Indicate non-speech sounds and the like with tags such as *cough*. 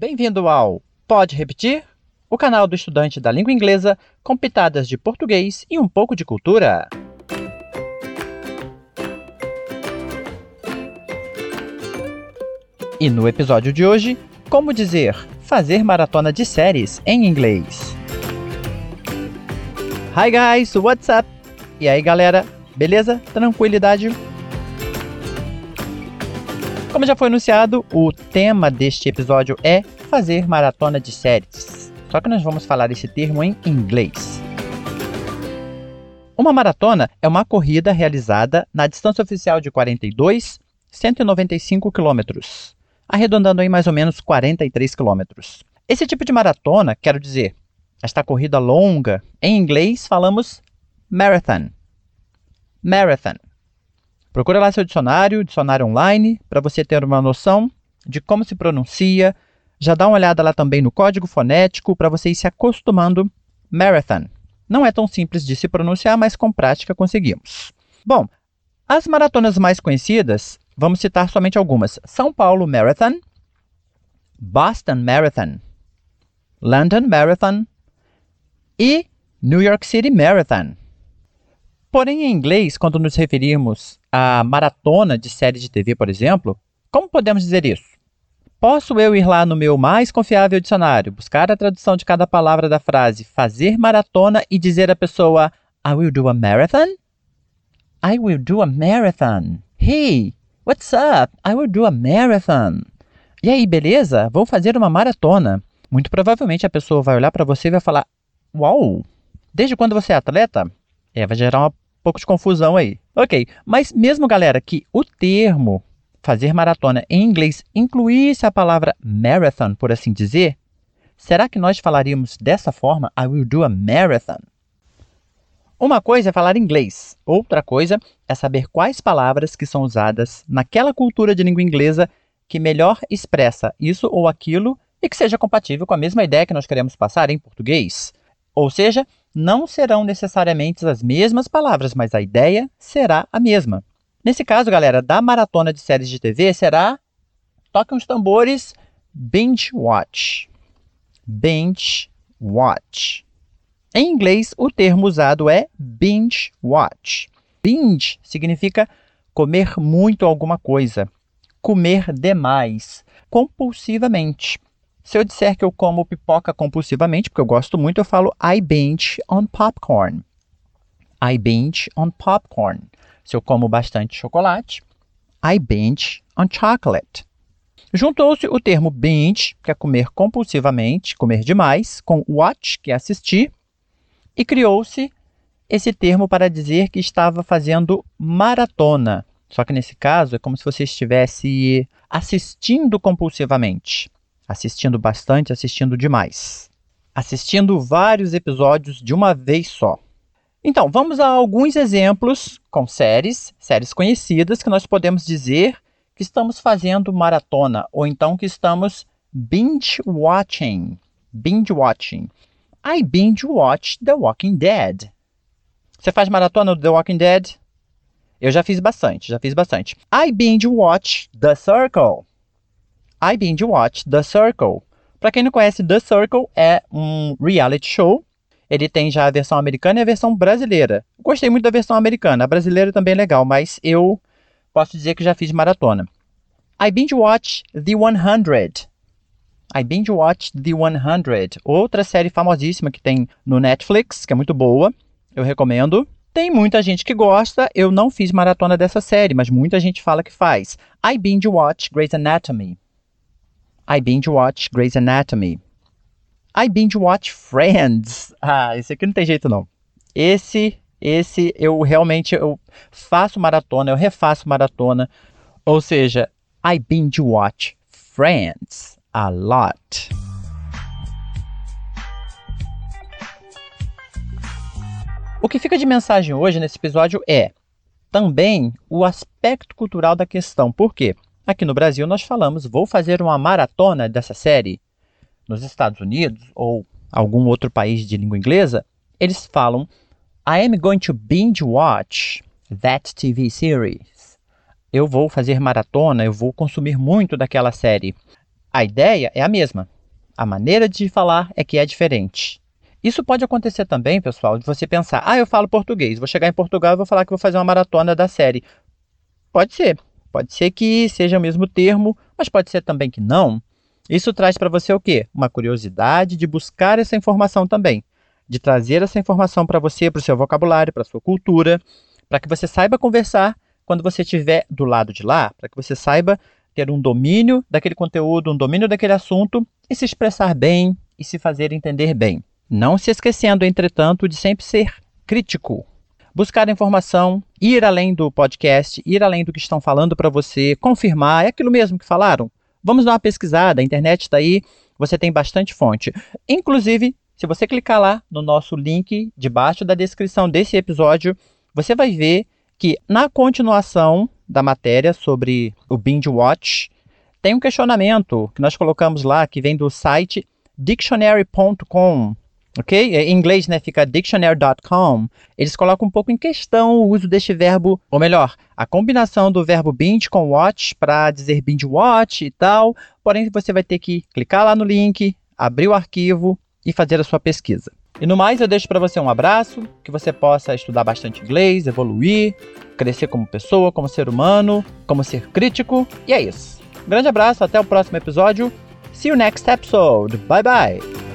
Bem-vindo ao Pode Repetir? O canal do estudante da língua inglesa com pitadas de português e um pouco de cultura. E no episódio de hoje, como dizer fazer maratona de séries em inglês. Hi guys, what's up? E aí galera, beleza? Tranquilidade? Como já foi anunciado, o tema deste episódio é fazer maratona de séries. Só que nós vamos falar esse termo em inglês. Uma maratona é uma corrida realizada na distância oficial de 42, 195 quilômetros, arredondando em mais ou menos 43 quilômetros. Esse tipo de maratona, quero dizer, esta corrida longa, em inglês falamos marathon. Marathon. Procura lá seu dicionário, dicionário online, para você ter uma noção de como se pronuncia. Já dá uma olhada lá também no código fonético para você ir se acostumando. Marathon. Não é tão simples de se pronunciar, mas com prática conseguimos. Bom, as maratonas mais conhecidas, vamos citar somente algumas: São Paulo Marathon, Boston Marathon, London Marathon e New York City Marathon. Porém, em inglês, quando nos referirmos à maratona de série de TV, por exemplo, como podemos dizer isso? Posso eu ir lá no meu mais confiável dicionário, buscar a tradução de cada palavra da frase, fazer maratona e dizer à pessoa I will do a marathon? I will do a marathon. Hey, what's up? I will do a marathon. E aí, beleza? Vou fazer uma maratona. Muito provavelmente a pessoa vai olhar para você e vai falar: Uau! Desde quando você é atleta? É, vai gerar um pouco de confusão aí. Ok, mas mesmo galera que o termo fazer maratona em inglês incluísse a palavra marathon, por assim dizer, será que nós falaríamos dessa forma? I will do a marathon. Uma coisa é falar inglês, outra coisa é saber quais palavras que são usadas naquela cultura de língua inglesa que melhor expressa isso ou aquilo e que seja compatível com a mesma ideia que nós queremos passar em português. Ou seja, não serão necessariamente as mesmas palavras, mas a ideia será a mesma. Nesse caso, galera, da maratona de séries de TV será toquem os tambores binge watch. Binge watch. Em inglês, o termo usado é binge watch. Binge significa comer muito alguma coisa, comer demais, compulsivamente. Se eu disser que eu como pipoca compulsivamente, porque eu gosto muito, eu falo I binge on popcorn. I binge on popcorn. Se eu como bastante chocolate, I binge on chocolate. Juntou-se o termo binge, que é comer compulsivamente, comer demais, com watch, que é assistir, e criou-se esse termo para dizer que estava fazendo maratona. Só que nesse caso é como se você estivesse assistindo compulsivamente, assistindo bastante, assistindo demais, assistindo vários episódios de uma vez só. Então, vamos a alguns exemplos com séries, séries conhecidas, que nós podemos dizer que estamos fazendo maratona, ou então que estamos binge watching. Binge watching. I binge watch The Walking Dead. Você faz maratona do The Walking Dead? Eu já fiz bastante, já fiz bastante. I binge watch The Circle. I binge watch The Circle. Para quem não conhece, The Circle é um reality show ele tem já a versão americana e a versão brasileira. Gostei muito da versão americana. A brasileira também é legal, mas eu posso dizer que já fiz maratona. I binge watch The 100. I binge watch The 100. Outra série famosíssima que tem no Netflix, que é muito boa. Eu recomendo. Tem muita gente que gosta. Eu não fiz maratona dessa série, mas muita gente fala que faz. I binge watch Grey's Anatomy. I binge watch Grey's Anatomy. I binge watch Friends. *laughs* Ah, esse aqui não tem jeito não. Esse, esse eu realmente eu faço maratona, eu refaço maratona. Ou seja, I binge watch Friends a lot. O que fica de mensagem hoje nesse episódio é também o aspecto cultural da questão. Por quê? Aqui no Brasil nós falamos, vou fazer uma maratona dessa série nos Estados Unidos ou algum outro país de língua inglesa, eles falam I am going to binge watch that TV series. Eu vou fazer maratona, eu vou consumir muito daquela série. A ideia é a mesma. A maneira de falar é que é diferente. Isso pode acontecer também, pessoal, de você pensar: ah, eu falo português, vou chegar em Portugal e vou falar que vou fazer uma maratona da série. Pode ser. Pode ser que seja o mesmo termo, mas pode ser também que não. Isso traz para você o quê? Uma curiosidade de buscar essa informação também, de trazer essa informação para você, para o seu vocabulário, para a sua cultura, para que você saiba conversar quando você estiver do lado de lá, para que você saiba ter um domínio daquele conteúdo, um domínio daquele assunto e se expressar bem e se fazer entender bem. Não se esquecendo, entretanto, de sempre ser crítico. Buscar informação, ir além do podcast, ir além do que estão falando para você, confirmar, é aquilo mesmo que falaram? Vamos dar uma pesquisada, a internet está aí, você tem bastante fonte. Inclusive, se você clicar lá no nosso link debaixo da descrição desse episódio, você vai ver que na continuação da matéria sobre o binge watch, tem um questionamento que nós colocamos lá que vem do site dictionary.com ok? É, em inglês, né, fica dictionary.com. Eles colocam um pouco em questão o uso deste verbo, ou melhor, a combinação do verbo binge com watch para dizer binge watch e tal. Porém, você vai ter que clicar lá no link, abrir o arquivo e fazer a sua pesquisa. E no mais, eu deixo para você um abraço, que você possa estudar bastante inglês, evoluir, crescer como pessoa, como ser humano, como ser crítico. E é isso. Um grande abraço, até o próximo episódio. See you next episode. Bye bye.